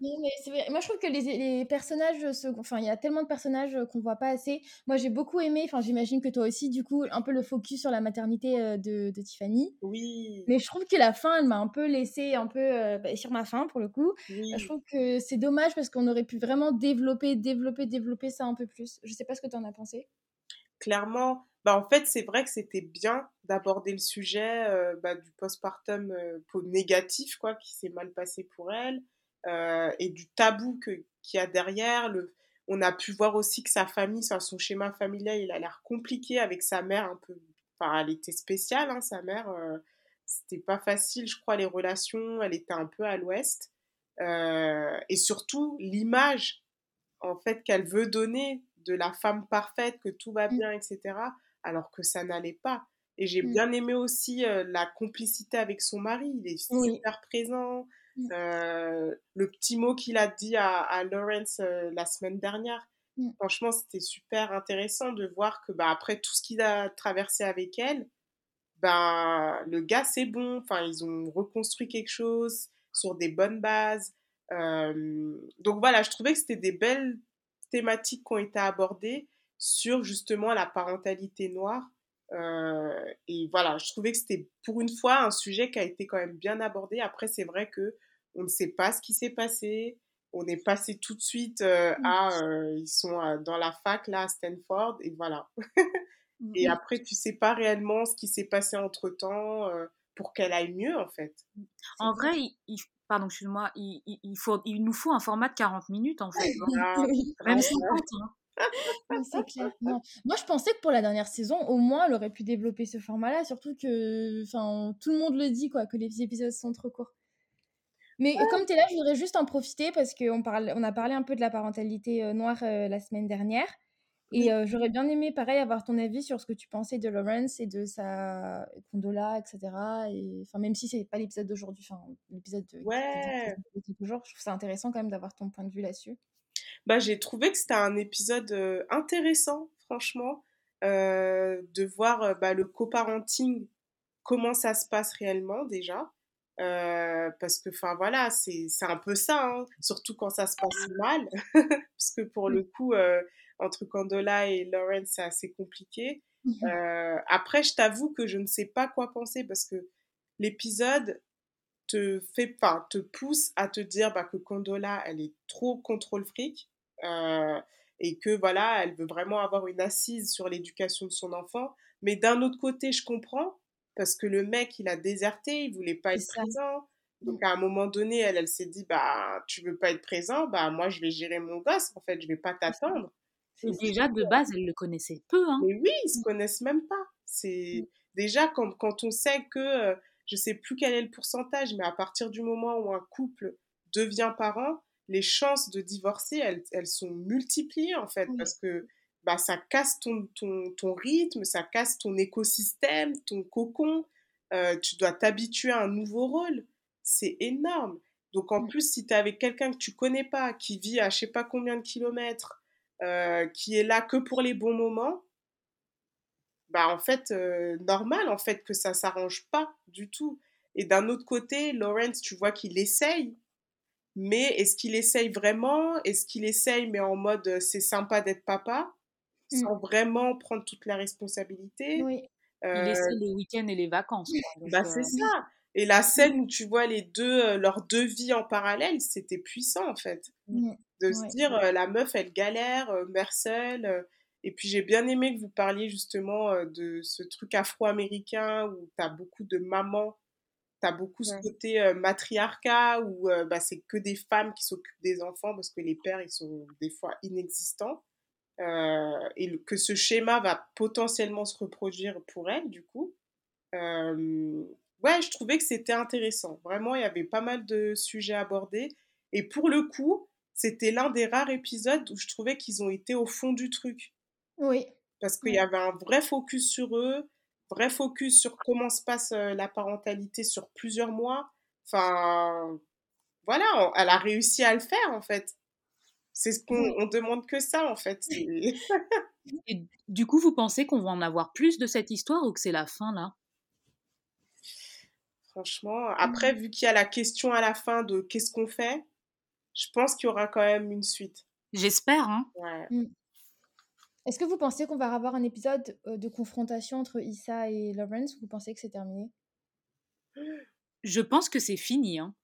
Non, mais c'est vrai. Moi, je trouve que les, les personnages, enfin, il y a tellement de personnages qu'on voit pas assez. Moi, j'ai beaucoup aimé, enfin, j'imagine que toi aussi, du coup, un peu le focus sur la maternité euh, de, de Tiffany. Oui, Mais je trouve que la fin, elle m'a un peu laissé un peu euh, bah, sur ma faim, pour le coup. oui. Je trouve que c'est dommage parce qu'on aurait pu vraiment développer, développer, développer ça un peu plus. Je sais pas ce que tu en as pensé. clairement, bah en fait, c'est vrai que c'était bien d'aborder le sujet euh, bah, du postpartum euh, négatif, quoi, qui s'est mal passé pour elle, euh, et du tabou que, qu'il y a derrière. Le... On a pu voir aussi que sa famille, son schéma familial, il a l'air compliqué avec sa mère un peu. Enfin, elle était spéciale, hein, sa mère. euh, C'était pas facile, je crois, les relations. Elle était un peu à l'ouest. Et surtout, l'image en fait qu'elle veut donner de la femme parfaite, que tout va Mm. bien, etc., alors que ça n'allait pas. Et j'ai Mm. bien aimé aussi euh, la complicité avec son mari, il est Oui. super présent. Mm. Euh, le petit mot qu'il a dit à, à Lawrence euh, la semaine dernière, Mm. franchement, c'était super intéressant de voir que bah, après tout ce qu'il a traversé avec elle, ben, le gars, c'est bon. Enfin, ils ont reconstruit quelque chose sur des bonnes bases. Donc voilà, je trouvais que c'était des belles thématiques qui ont été abordées sur justement la parentalité noire. Euh, et voilà, je trouvais que c'était pour une fois un sujet qui a été quand même bien abordé. Après, c'est vrai que on ne sait pas ce qui s'est passé. On est passé tout de suite euh, à euh, ils sont dans la fac là à Stanford et voilà. Et après, tu sais pas réellement ce qui s'est passé entre temps pour qu'elle aille mieux en fait. En vrai, il, pardon, excuse-moi, il, il- faut, il nous faut un format de 40 minutes, en fait. hein. Ah, Même vraiment. 50, hein. C'est clair. Non. Moi, je pensais que pour la dernière saison, au moins, elle aurait pu développer ce format-là, surtout que enfin, tout le monde le dit, quoi, que les épisodes sont trop courts. Mais comme tu es là, je voudrais juste en profiter parce qu'on on a parlé un peu de la parentalité euh, noire euh, la semaine dernière. Et euh, j'aurais bien aimé, pareil, avoir ton avis sur ce que tu pensais de Lawrence et de sa Condola, etc. Et, enfin, même si c'est pas l'épisode d'aujourd'hui, enfin, l'épisode de, Ouais. toujours, je trouve ça intéressant quand même d'avoir ton point de vue là-dessus. Bah, j'ai trouvé que c'était un épisode euh, intéressant, franchement, euh, de voir euh, bah, le coparenting, comment ça se passe réellement déjà. Euh, parce que, enfin voilà, c'est un peu ça, hein, surtout quand ça se passe mal. parce que pour le coup, euh, entre Condola et Lawrence, c'est assez compliqué. Euh, après, je t'avoue que je ne sais pas quoi penser parce que l'épisode te fait pas, te pousse à te dire bah, que Condola, elle est trop contrôle fric euh, et que voilà, elle veut vraiment avoir une assise sur l'éducation de son enfant. Mais d'un autre côté, je comprends parce que le mec, il a déserté, il voulait pas être ça. présent. Donc à un moment donné, elle, elle s'est dit bah tu veux pas être présent, bah moi je vais gérer mon gosse en fait, je vais pas t'attendre. Et déjà, de base, elle le connaissait peu. Hein. Mais oui, ils se connaissent même pas. C'est déjà quand, quand on sait que, euh, je sais plus quel est le pourcentage, mais à partir du moment où un couple devient parent, les chances de divorcer, elles, elles sont multipliées en fait, parce que bah, ça casse ton, ton, ton, rythme, ça casse ton écosystème, ton cocon. Euh, tu dois t'habituer à un nouveau rôle. C'est énorme. Donc en plus, si tu es avec quelqu'un que tu connais pas, qui vit à je sais pas combien de kilomètres, euh, qui est là que pour les bons moments, bah en fait, euh, normal en fait que ça s'arrange pas du tout. Et d'un autre côté, Lawrence, tu vois qu'il essaye, mais est-ce qu'il essaye vraiment? Est-ce qu'il essaye mais en mode c'est sympa d'être papa? Mmh. sans vraiment prendre toute la responsabilité? Oui. Il essaie les week-ends et les vacances. bah c'est ça. Et la scène où tu vois les deux, leurs deux vies en parallèle, c'était puissant en fait. Mmh. De se dire, la meuf, elle galère, mère seule. et puis j'ai bien aimé que vous parliez justement de ce truc afro-américain où tu as beaucoup de mamans, tu as beaucoup ce côté matriarcat où bah, c'est que des femmes qui s'occupent des enfants parce que les pères, ils sont des fois inexistants. et que ce schéma va potentiellement se reproduire pour elle, du coup ouais, je trouvais que c'était intéressant. Vraiment, il y avait pas mal de sujets abordés. Et pour le coup, c'était l'un des rares épisodes où je trouvais qu'ils ont été au fond du truc. Oui. Parce qu'il y avait un vrai focus sur eux, vrai focus sur comment se passe la parentalité sur plusieurs mois. Enfin, voilà, elle a réussi à le faire en fait. C'est ce qu'on on demande que ça en fait. Et du coup, vous pensez qu'on va en avoir plus de cette histoire ou que c'est la fin là? Franchement, après, mmh. vu qu'il y a la question à la fin de qu'est-ce qu'on fait, je pense qu'il y aura quand même une suite. J'espère, hein. Ouais. Mmh. Est-ce que vous pensez qu'on va avoir un épisode de confrontation entre Issa et Lawrence ou vous pensez que c'est terminé? Je pense que c'est fini, hein.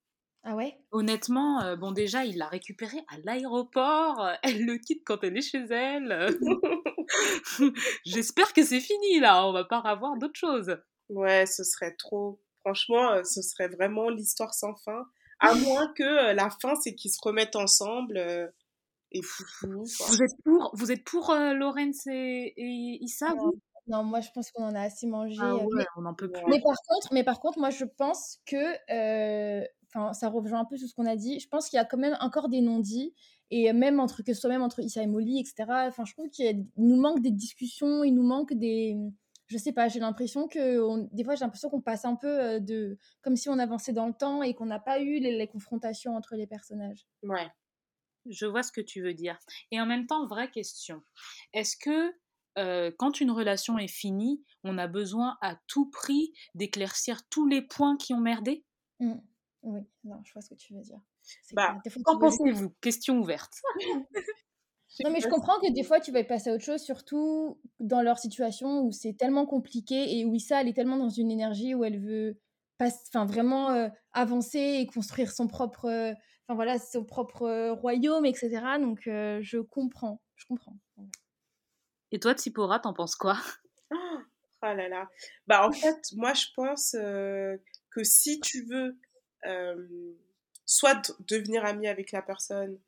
Ah ouais? Honnêtement, bon déjà, il l'a récupérée à l'aéroport, elle le quitte quand elle est chez elle. J'espère que c'est fini là, on va pas revoir d'autres choses. Ouais, ce serait trop. Franchement, euh, ce serait vraiment l'histoire sans fin. À moins que euh, la fin, c'est qu'ils se remettent ensemble euh, et foufou. Vous êtes pour, vous êtes pour Lorenz et, Issa, non. non, moi je pense qu'on en a assez mangé. Ah ouais, on en peut plus. Mais par contre, mais par contre, moi je pense que, enfin, ça rejoint un peu tout ce qu'on a dit. Je pense qu'il y a quand même encore des non-dits et même entre que ce soit même entre Issa et Molly, etc. Enfin, je trouve qu'il nous manque des discussions, il nous manque des je sais pas, j'ai l'impression que des fois j'ai l'impression qu'on passe un peu de comme si on avançait dans le temps et qu'on n'a pas eu les, confrontations entre les personnages. Ouais. Je vois ce que tu veux dire. Et en même temps, vraie question. Est-ce que quand une relation est finie, on a besoin à tout prix d'éclaircir tous les points qui ont merdé? Mmh. Oui, non, je vois ce que tu veux dire. Bah, qu'en pensez-vous? Question ouverte. Non, mais je comprends que des fois, tu vas passer à autre chose, surtout dans leur situation où c'est tellement compliqué et où Issa, elle est tellement dans une énergie où elle veut enfin, vraiment euh, avancer et construire son propre, euh, enfin, voilà, son propre euh, royaume, etc. Donc, je comprends, je comprends. Et toi, Tsipora, t'en penses quoi? Oh, là là. Bah, en fait, moi, je pense que si tu veux soit devenir ami avec la personne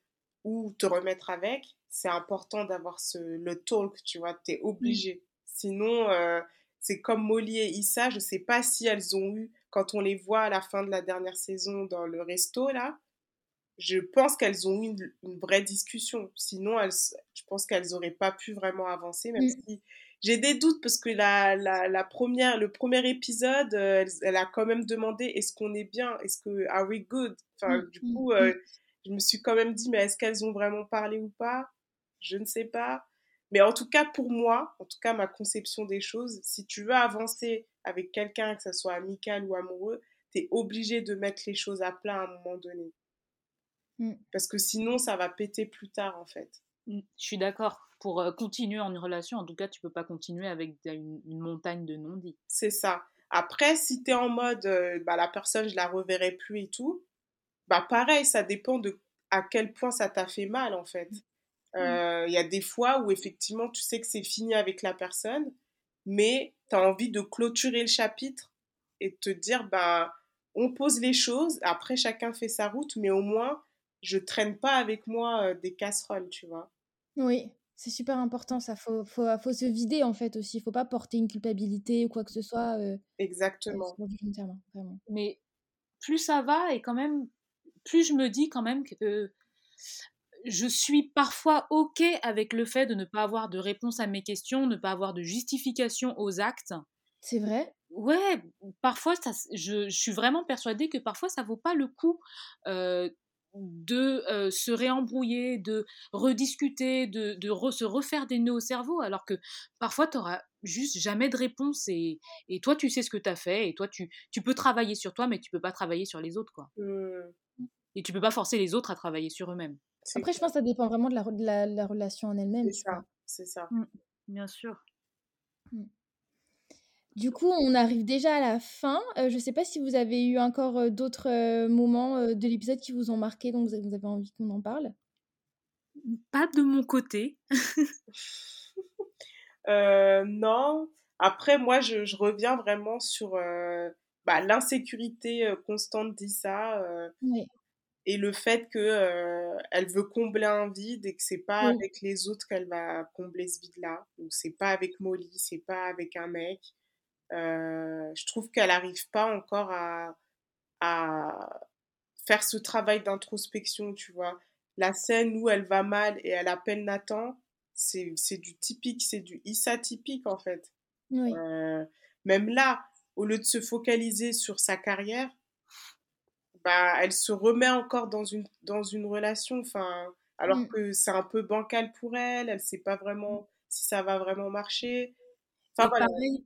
ou te remettre avec, c'est important d'avoir ce, le talk, tu vois, tu es obligé. Sinon, euh, c'est comme Molly et Issa, je sais pas si elles ont eu, quand on les voit à la fin de la dernière saison dans le resto, là, je pense qu'elles ont eu une, vraie discussion. Sinon, elles, je pense qu'elles auraient pas pu vraiment avancer, même mm. si j'ai des doutes parce que la, la, la, première, le premier épisode, euh, elle, a quand même demandé est-ce qu'on est bien, est-ce que are we good? Enfin, mm, du mm, coup, euh, je me suis quand même dit mais est-ce qu'elles ont vraiment parlé ou pas? Je ne sais pas. Mais en tout cas, pour moi, en tout cas, ma conception des choses, si tu veux avancer avec quelqu'un, que ce soit amical ou amoureux, tu es obligé de mettre les choses à plat à un moment donné. Mm. Parce que sinon, ça va péter plus tard, en fait. Mm. Je suis d'accord. Pour euh, continuer en une relation, en tout cas, tu peux pas continuer avec une, montagne de non-dits. C'est ça. Après, si tu es en mode, euh, bah, la personne, je la reverrai plus et tout, bah pareil, ça dépend de à quel point ça t'a fait mal, en fait. Mmh. Euh, il y a des fois où effectivement tu sais que c'est fini avec la personne, mais tu as envie de clôturer le chapitre et te dire, bah, on pose les choses, après chacun fait sa route, mais au moins je traîne pas avec moi euh, des casseroles, tu vois. Oui, c'est super important, ça faut, faut, faut, se vider en fait aussi, il faut pas porter une culpabilité ou quoi que ce soit. Euh, Exactement. Mais plus ça va et quand même, plus je me dis quand même que je suis parfois OK avec le fait de ne pas avoir de réponse à mes questions, ne pas avoir de justification aux actes. C'est vrai? Ouais, parfois, ça, je, je, suis vraiment persuadée que parfois, ça vaut pas le coup euh, de euh, se réembrouiller, de rediscuter, de, de se refaire des nœuds au cerveau, alors que parfois, tu n'auras juste jamais de réponse et, et, toi, tu sais ce que tu as fait et toi, tu, tu peux travailler sur toi, mais tu peux pas travailler sur les autres, quoi. Mmh. Et tu peux pas forcer les autres à travailler sur eux-mêmes. Après, je pense que ça dépend vraiment de la, de la, la relation en elle-même. C'est ça, c'est ça. Mmh. Bien sûr. Mmh. Du coup, on arrive déjà à la fin. Euh, je ne sais pas si vous avez eu encore euh, d'autres euh, moments euh, de l'épisode qui vous ont marqué, donc vous avez, vous avez envie qu'on en parle. Pas de mon côté. Euh, non. Après, moi, je, je, reviens vraiment sur bah, l'insécurité constante d'Issa. Oui. Et le fait que elle veut combler un vide et que c'est pas Oui. avec les autres qu'elle va combler ce vide-là. Donc c'est pas avec Molly, c'est pas avec un mec. Euh, je trouve qu'elle n'arrive pas encore à, à faire ce travail d'introspection, tu vois. La scène où elle va mal et elle appelle Nathan, c'est du typique, c'est du Issa typique en fait. Oui. Euh, même là, au lieu de se focaliser sur sa carrière, bah, elle se remet encore dans une, dans une relation, enfin, alors Mm. que c'est un peu bancal pour elle, elle sait pas vraiment si ça va vraiment marcher. Enfin, voilà. pareil,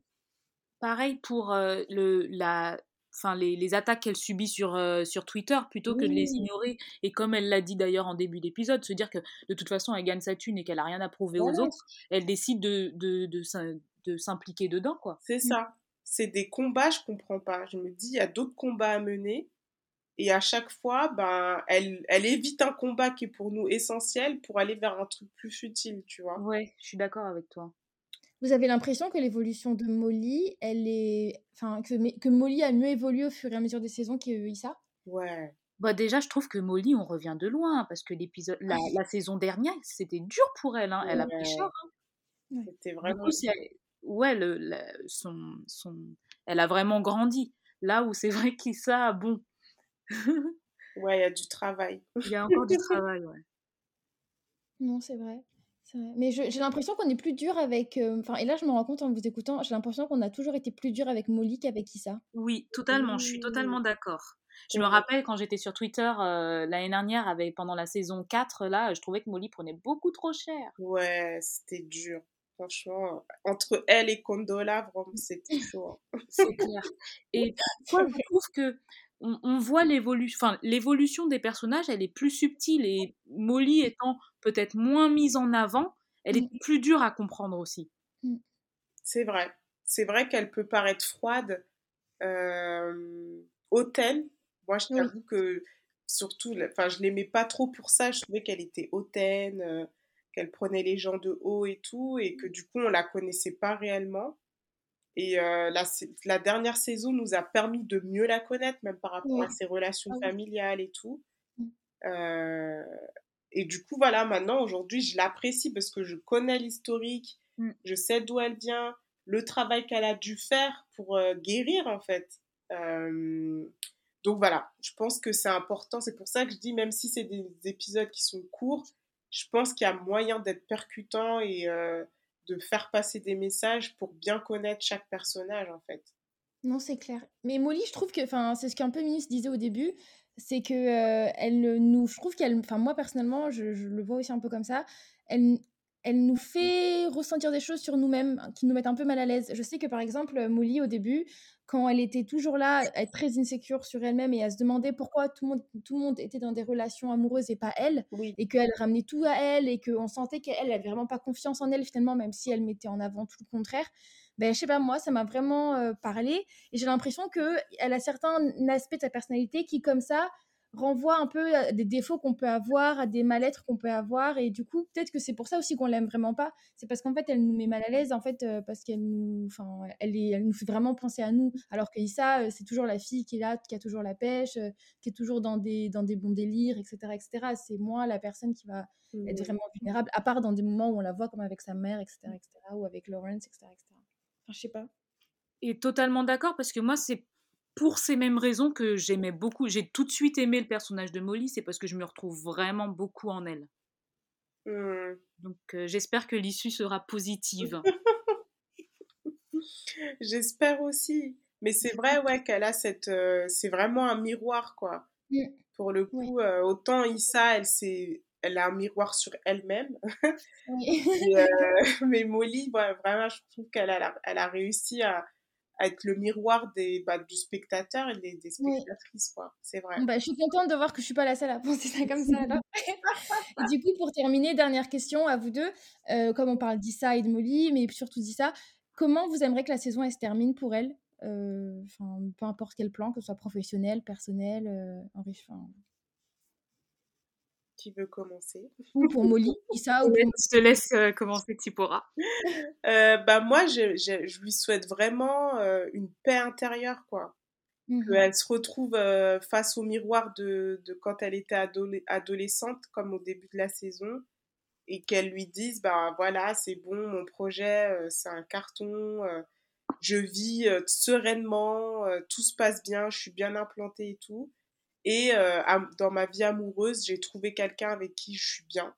pareil pour euh, le, la, enfin, les, les attaques qu'elle subit sur, euh, sur Twitter, plutôt que de les ignorer. Et comme elle l'a dit d'ailleurs en début d'épisode, se dire que de toute façon, elle gagne sa thune et qu'elle a rien à prouver aux autres, elle décide de, de, de, de s'impliquer dedans, quoi. C'est ça. C'est des combats, je comprends pas. Je me dis, il y a d'autres combats à mener. Et à chaque fois, ben, elle, elle évite un combat qui est pour nous essentiel pour aller vers un truc plus futile, tu vois? Ouais, je suis d'accord avec toi. Vous avez l'impression que l'évolution de Molly, elle est, enfin, que, que Molly a mieux évolué au fur et à mesure des saisons qu'Issa. Ouais. Bah déjà, je trouve que Molly, on revient de loin, parce que l'épisode, la, la saison dernière, c'était dur pour elle, hein. Elle a pris Ouais. cher. C'était Du vraiment. coup, ouais, le, la- son, son, elle a vraiment grandi. Là où c'est vrai qu'Issa, bon, Ouais, il y a du travail. il y a encore du travail, ouais. Non, c'est vrai. C'est vrai. Mais je- j'ai l'impression qu'on est plus dur avec. euh, Enfin, et là, je me rends compte en vous écoutant, j'ai l'impression qu'on a toujours été plus dur avec Molly qu'avec Issa. Oui, totalement, je suis Mmh. totalement d'accord. Je me rappelle quand j'étais sur Twitter euh, l'année dernière, avec, pendant la saison 4, là, je trouvais que Molly prenait beaucoup trop cher. Ouais, c'était dur. Franchement, entre elle et Condola, vraiment, c'était chaud. hein. C'est clair. Et parfois, je trouve que on, on voit l'évolution, enfin, l'évolution des personnages, elle est plus subtile et Molly étant peut-être moins mise en avant, elle est Mm. plus dure à comprendre aussi. C'est vrai. C'est vrai qu'elle peut paraître froide, euh, hautaine. Moi, je Oui. t'avoue que surtout, enfin, je l'aimais pas trop pour ça. Je trouvais qu'elle était hautaine, euh, qu'elle prenait les gens de haut et tout, et que du coup, on la connaissait pas réellement. Et euh, la, dernière saison nous a permis de mieux la connaître, même par rapport Oui. à ses relations Ah oui. familiales et tout. Mm. Euh, et du coup, voilà, maintenant, aujourd'hui, je l'apprécie parce que je connais l'historique, Mm. je sais d'où elle vient, le travail qu'elle a dû faire pour euh, guérir, en fait. Donc voilà, je pense que c'est important. C'est pour ça que je dis, même si c'est des épisodes qui sont courts, je pense qu'il y a moyen d'être percutant et de faire passer des messages pour bien connaître chaque personnage, en fait. Non, c'est clair. Mais Molly, je trouve que, enfin, c'est ce qu'un peu Minis disait au début, c'est que euh, elle nous, je trouve qu'elle, enfin moi personnellement, je, je le vois aussi un peu comme ça. Elle, elle nous fait ressentir des choses sur nous-mêmes qui nous mettent un peu mal à l'aise. Je sais que par exemple, Molly au début, quand elle était toujours là, à être très insécure sur elle-même et à se demander pourquoi tout le monde, tout le monde était dans des relations amoureuses et pas elle, Oui, et qu'elle ramenait tout à elle et qu'on sentait qu'elle avait vraiment pas confiance en elle finalement, même si elle mettait en avant tout le contraire. Ben, je sais pas, moi, ça m'a vraiment euh, parlé et j'ai l'impression qu'elle a certains aspects de sa personnalité qui, comme ça, renvoient un peu à des défauts qu'on peut avoir, à des mal-être qu'on peut avoir et du coup, peut-être que c'est pour ça aussi qu'on l'aime vraiment pas. C'est parce qu'en fait, elle nous met mal à l'aise, en fait, euh, parce qu'elle nous, enfin, elle, est, elle nous fait vraiment penser à nous. Alors que Issa, euh, c'est toujours la fille qui est là, qui a toujours la pêche, euh, qui est toujours dans des, dans des bons délires, etc., etc. C'est moi la personne qui va être Mhm. vraiment vulnérable, à part dans des moments où on la voit comme avec sa mère, etc., etc., ou avec Lawrence, etc., etc. Enfin, je sais pas. Et totalement d'accord parce que moi, c'est pour ces mêmes raisons que j'aimais beaucoup, j'ai tout de suite aimé le personnage de Molly, c'est parce que je me retrouve vraiment beaucoup en elle. Hmm. Donc euh, j'espère que l'issue sera positive. J'espère aussi. Mais c'est vrai, ouais, qu'elle a cette. euh, c'est vraiment un miroir, quoi. Pour le coup, euh, autant Issa, elle, elle a un miroir sur elle-même. Oui. Euh, mais Molly, ouais, vraiment, je trouve qu'elle a, elle a réussi à être le miroir des, bah, du spectateur et des, spectatrices, quoi. C'est vrai. Bah, je suis contente de voir que je suis pas la seule à penser ça comme ça. alors. Et du coup, pour terminer, dernière question à vous deux. Euh, comme on parle d'Issa et de Molly, mais surtout d'Issa, comment vous aimeriez que la saison elle se termine pour elle? Euh, peu importe quel plan, que ce soit professionnel, personnel, euh, Qui veut commencer ou pour Molly, Issa ou pour Je te laisse euh, commencer, Tipora. Euh, bah, moi, je, je, je lui souhaite vraiment euh, une paix intérieure, quoi. Mhm. qu'elle se retrouve face au miroir de, de quand elle était adole- adolescente, comme au début de la saison, et qu'elle lui dise, bah voilà, c'est bon, mon projet, c'est un carton, je vis sereinement, tout se passe bien, je suis bien implantée et tout. Et euh, dans ma vie amoureuse, j'ai trouvé quelqu'un avec qui je suis bien.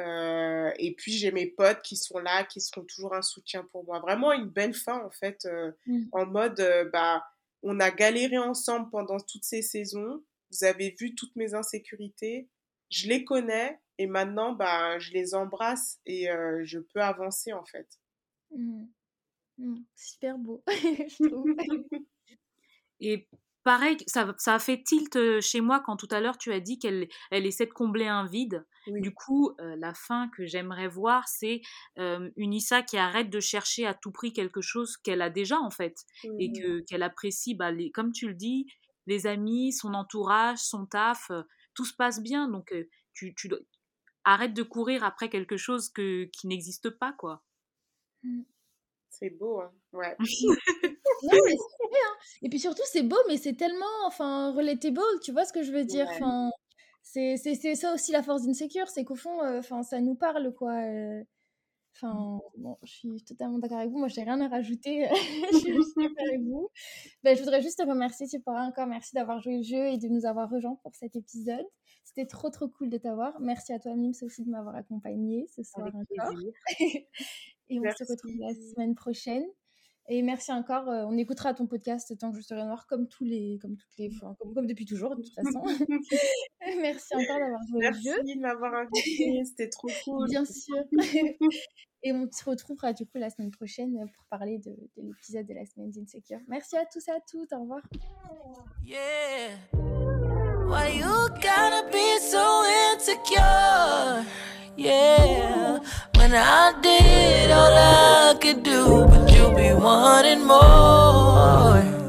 Euh, et puis j'ai mes potes qui sont là, qui seront toujours un soutien pour moi. Vraiment une belle fin en fait, euh, Mhm. en mode euh, bah on a galéré ensemble pendant toutes ces saisons. Vous avez vu toutes mes insécurités. Je les connais et maintenant bah je les embrasse et je peux avancer en fait. Mhm. Mhm. Super beau, je trouve. Et pareil, ça, ça a fait tilt chez moi quand tout à l'heure tu as dit qu'elle elle essaie de combler un vide. Oui. Du coup, euh, la fin que j'aimerais voir, c'est euh, une Issa qui arrête de chercher à tout prix quelque chose qu'elle a déjà en fait et que qu'elle apprécie, bah, les, comme tu le dis, les amis, son entourage, son taf, euh, tout se passe bien. Donc tu, tu dois- arrête de courir après quelque chose que, qui n'existe pas quoi. C'est beau, hein. Ouais. Non, mais c'est vrai, hein. Et puis surtout, c'est beau, mais c'est tellement, enfin, relatable, tu vois ce que je veux dire? Ouais. Enfin, c'est c'est c'est ça aussi la force d'Insecure, c'est qu'au fond, euh, enfin, ça nous parle, quoi. euh. Enfin, bon, je suis totalement d'accord avec vous. Moi, j'ai rien à rajouter. je suis juste d'accord avec vous. Ben, je voudrais juste te remercier, tu pourras encore. Merci d'avoir joué le jeu et de nous avoir rejoints pour cet épisode. C'était trop, trop cool de t'avoir. Merci à toi, Mims, aussi de m'avoir accompagnée ce soir Avec encore. plaisir. et on Merci. se retrouve la semaine prochaine. Et merci encore. euh, on écoutera ton podcast tant que je serai noire, comme tous les, comme toutes les, enfin, comme, comme depuis toujours de toute façon. merci encore d'avoir joué Merci le jeu. de m'avoir invité, c'était trop cool. Bien sûr. Et on se retrouvera du coup la semaine prochaine pour parler de, de l'épisode de la semaine d'Insecure. Merci à tous et à toutes. Au revoir. Yeah. Why you gotta be so insecure? Yeah. When I did all I could do, but you be wanting more.